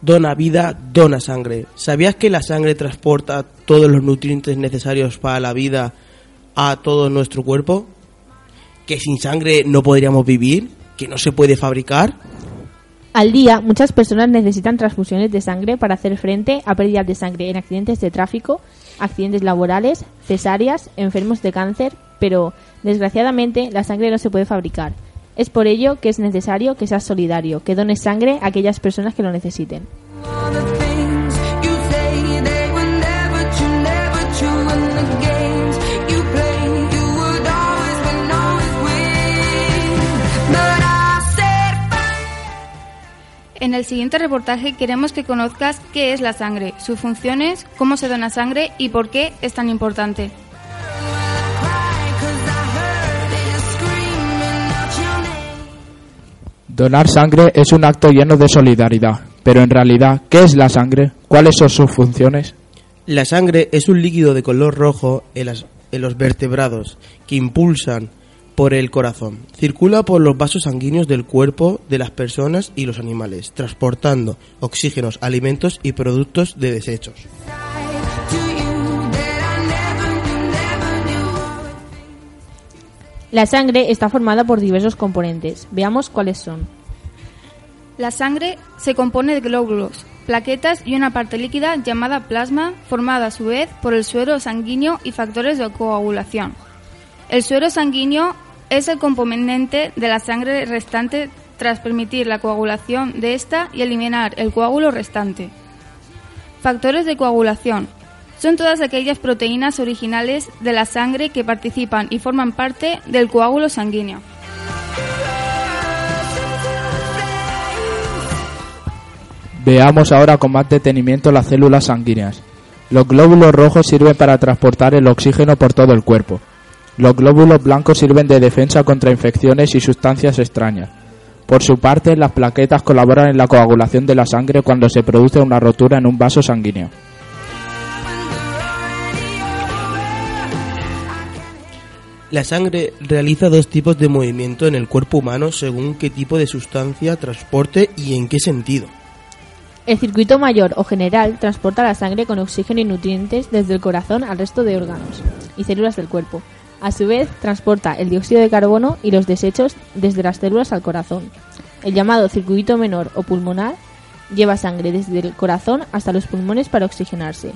Dona vida, dona sangre. ¿Sabías que la sangre transporta todos los nutrientes necesarios para la vida a todo nuestro cuerpo? ¿Que sin sangre no podríamos vivir? ¿Que no se puede fabricar? Al día, muchas personas necesitan transfusiones de sangre para hacer frente a pérdidas de sangre en accidentes de tráfico, accidentes laborales, cesáreas, enfermos de cáncer, pero desgraciadamente la sangre no se puede fabricar. Es por ello que es necesario que seas solidario, que dones sangre a aquellas personas que lo necesiten. En el siguiente reportaje queremos que conozcas qué es la sangre, sus funciones, cómo se dona sangre y por qué es tan importante. Donar sangre es un acto lleno de solidaridad, pero en realidad, ¿qué es la sangre? ¿Cuáles son sus funciones? La sangre es un líquido de color rojo en, las- en los vertebrados que impulsan por el corazón. Circula por los vasos sanguíneos del cuerpo de las personas y los animales, transportando oxígenos, alimentos y productos de desechos. La sangre está formada por diversos componentes. Veamos cuáles son. La sangre se compone de glóbulos, plaquetas y una parte líquida llamada plasma, formada a su vez por el suero sanguíneo y factores de coagulación. El suero sanguíneo es el componente de la sangre restante tras permitir la coagulación de esta y eliminar el coágulo restante. Factores de coagulación son todas aquellas proteínas originales de la sangre que participan y forman parte del coágulo sanguíneo. Veamos ahora con más detenimiento las células sanguíneas. Los glóbulos rojos sirven para transportar el oxígeno por todo el cuerpo. Los glóbulos blancos sirven de defensa contra infecciones y sustancias extrañas. Por su parte, las plaquetas colaboran en la coagulación de la sangre cuando se produce una rotura en un vaso sanguíneo. La sangre realiza dos tipos de movimiento en el cuerpo humano según qué tipo de sustancia transporte y en qué sentido. El circuito mayor o general transporta la sangre con oxígeno y nutrientes desde el corazón al resto de órganos y células del cuerpo. A su vez, transporta el dióxido de carbono y los desechos desde las células al corazón. El llamado circuito menor o pulmonar lleva sangre desde el corazón hasta los pulmones para oxigenarse.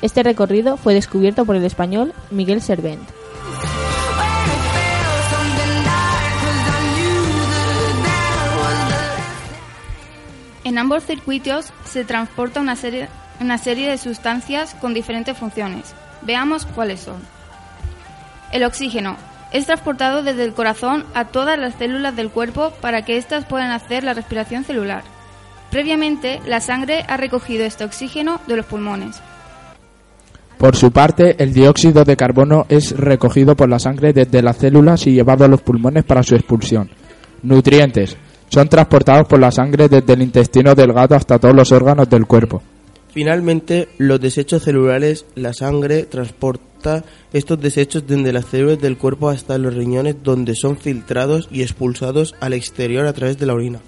Este recorrido fue descubierto por el español Miguel Servent. En ambos circuitos se transporta una serie, una serie de sustancias con diferentes funciones. Veamos cuáles son. El oxígeno es transportado desde el corazón a todas las células del cuerpo para que éstas puedan hacer la respiración celular. Previamente, la sangre ha recogido este oxígeno de los pulmones. Por su parte, el dióxido de carbono es recogido por la sangre desde las células y llevado a los pulmones para su expulsión. Nutrientes. Son transportados por la sangre desde el intestino delgado hasta todos los órganos del cuerpo. Finalmente, los desechos celulares, la sangre transporta estos desechos desde las células del cuerpo hasta los riñones donde son filtrados y expulsados al exterior a través de la orina.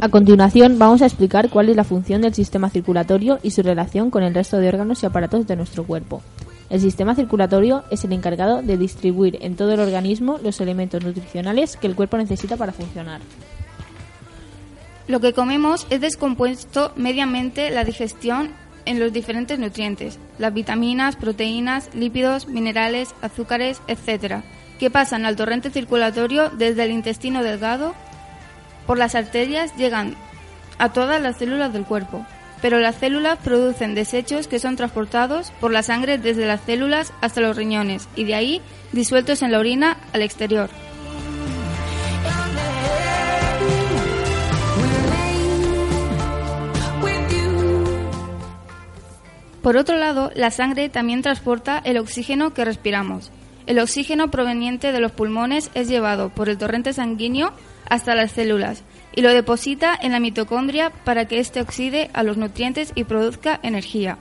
A continuación vamos a explicar cuál es la función del sistema circulatorio y su relación con el resto de órganos y aparatos de nuestro cuerpo. El sistema circulatorio es el encargado de distribuir en todo el organismo los elementos nutricionales que el cuerpo necesita para funcionar. Lo que comemos es descompuesto mediamente la digestión en los diferentes nutrientes, las vitaminas, proteínas, lípidos, minerales, azúcares, etc., que pasan al torrente circulatorio desde el intestino delgado por las arterias llegan a todas las células del cuerpo, pero las células producen desechos que son transportados por la sangre desde las células hasta los riñones y de ahí disueltos en la orina al exterior. Por otro lado, la sangre también transporta el oxígeno que respiramos. El oxígeno proveniente de los pulmones es llevado por el torrente sanguíneo hasta las células y lo deposita en la mitocondria para que éste oxide a los nutrientes y produzca energía.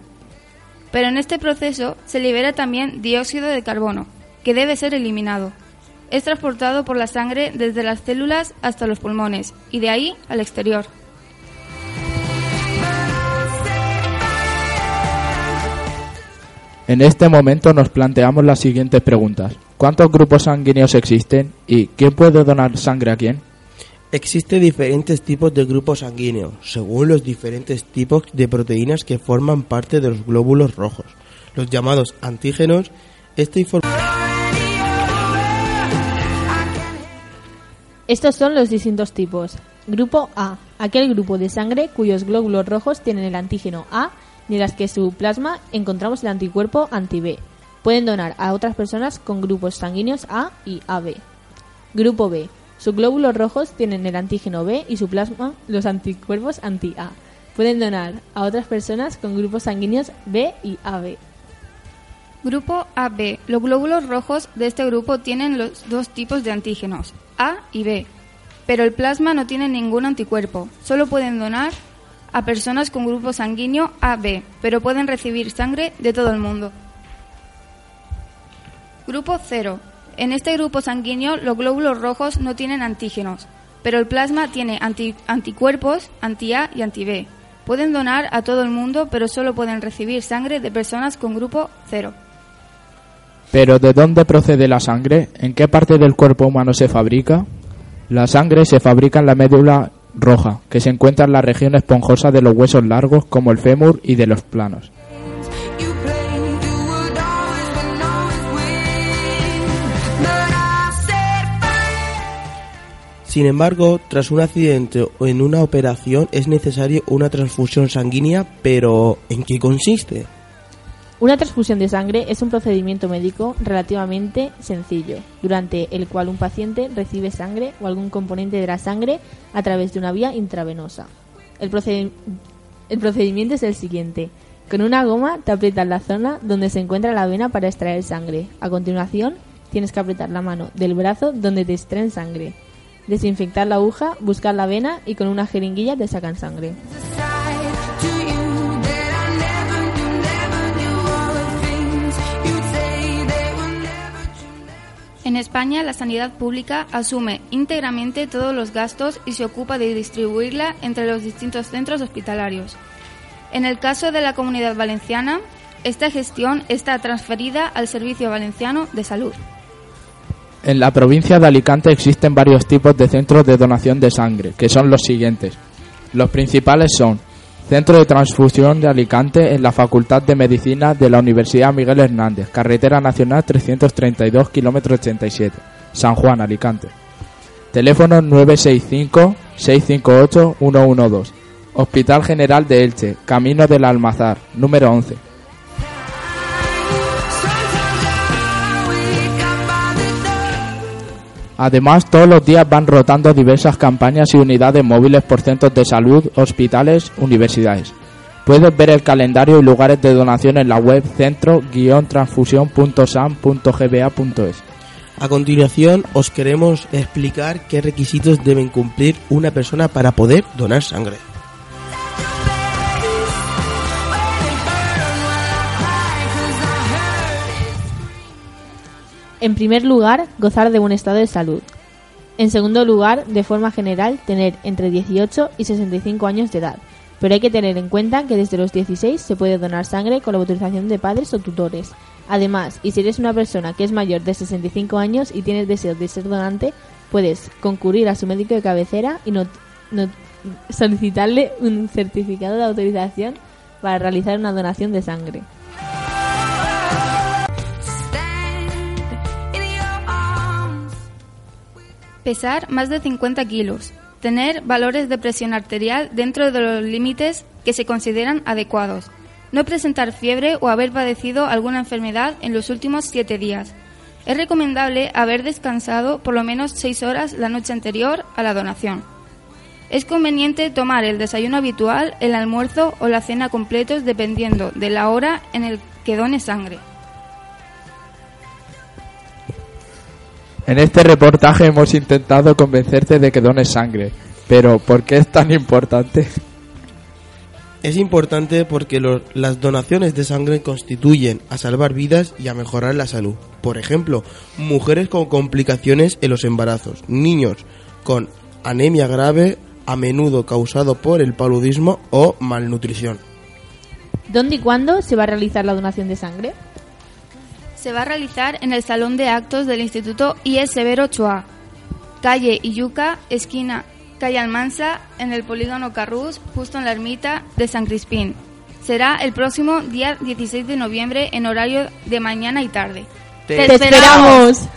pero en este proceso se libera también dióxido de carbono, que debe ser eliminado. Es transportado por la sangre desde las células hasta los pulmones y de ahí al exterior. En este momento nos planteamos las siguientes preguntas. ¿Cuántos grupos sanguíneos existen y quién puede donar sangre a quién? Existen diferentes tipos de grupos sanguíneos, según los diferentes tipos de proteínas que forman parte de los glóbulos rojos, los llamados antígenos. Esta información Estos son los distintos tipos. Grupo A, aquel grupo de sangre cuyos glóbulos rojos tienen el antígeno A en las que su plasma encontramos el anticuerpo anti-B. Pueden donar a otras personas con grupos sanguíneos A y AB. Grupo B, sus glóbulos rojos tienen el antígeno B y su plasma los anticuerpos anti-A. Pueden donar a otras personas con grupos sanguíneos B y AB. Grupo AB. Los glóbulos rojos de este grupo tienen los dos tipos de antígenos, A y B, pero el plasma no tiene ningún anticuerpo. Solo pueden donar a personas con grupo sanguíneo AB, pero pueden recibir sangre de todo el mundo. Grupo 0. En este grupo sanguíneo los glóbulos rojos no tienen antígenos, pero el plasma tiene anti- anticuerpos anti-A y anti-B. Pueden donar a todo el mundo, pero solo pueden recibir sangre de personas con grupo 0. ¿Pero de dónde procede la sangre? ¿En qué parte del cuerpo humano se fabrica? La sangre se fabrica en la médula roja, que se encuentra en la región esponjosa de los huesos largos como el fémur y de los planos. Sin embargo, tras un accidente o en una operación es necesario una transfusión sanguínea, pero ¿en qué consiste? Una transfusión de sangre es un procedimiento médico relativamente sencillo, durante el cual un paciente recibe sangre o algún componente de la sangre a través de una vía intravenosa. El, procedi- el procedimiento es el siguiente. Con una goma te aprietas la zona donde se encuentra la vena para extraer sangre. A continuación, tienes que apretar la mano del brazo donde te extraen sangre. Desinfectar la aguja, buscar la vena y con una jeringuilla te sacan sangre. En España, la sanidad pública asume íntegramente todos los gastos y se ocupa de distribuirla entre los distintos centros hospitalarios. En el caso de la Comunidad Valenciana, esta gestión está transferida al Servicio Valenciano de Salud. En la provincia de Alicante existen varios tipos de centros de donación de sangre, que son los siguientes. Los principales son Centro de Transfusión de Alicante en la Facultad de Medicina de la Universidad Miguel Hernández, Carretera Nacional 332, kilómetro 87, San Juan, Alicante. Teléfono 965-658-112. Hospital General de Elche, Camino del Almazar, número 11. Además, todos los días van rotando diversas campañas y unidades móviles por centros de salud, hospitales, universidades. Puedes ver el calendario y lugares de donación en la web centro-transfusión.sam.gba.es. A continuación, os queremos explicar qué requisitos deben cumplir una persona para poder donar sangre. En primer lugar, gozar de buen estado de salud. En segundo lugar, de forma general, tener entre 18 y 65 años de edad. Pero hay que tener en cuenta que desde los 16 se puede donar sangre con la autorización de padres o tutores. Además, si eres una persona que es mayor de 65 años y tienes deseo de ser donante, puedes concurrir a su médico de cabecera y no- solicitarle un certificado de autorización para realizar una donación de sangre. Pesar más de 50 kilos. Tener valores de presión arterial dentro de los límites que se consideran adecuados. No presentar fiebre o haber padecido alguna enfermedad en los últimos 7 días. Es recomendable haber descansado por lo menos 6 horas la noche anterior a la donación. Es conveniente tomar el desayuno habitual, el almuerzo o la cena completos dependiendo de la hora en el que done sangre. En este reportaje hemos intentado convencerte de que dones sangre, pero ¿por qué es tan importante? Es importante porque los- las donaciones de sangre constituyen a salvar vidas y a mejorar la salud. Por ejemplo, mujeres con complicaciones en los embarazos, niños con anemia grave, a menudo causado por el paludismo o malnutrición. ¿Dónde y cuándo se va a realizar la donación de sangre? Se va a realizar en el Salón de Actos del Instituto IES Severo Ochoa, calle Illuca, esquina calle Almansa, en el polígono Carrús, justo en la ermita de San Crispín. Será el próximo día 16 de noviembre en horario de mañana y tarde. Te ¡Te esperamos!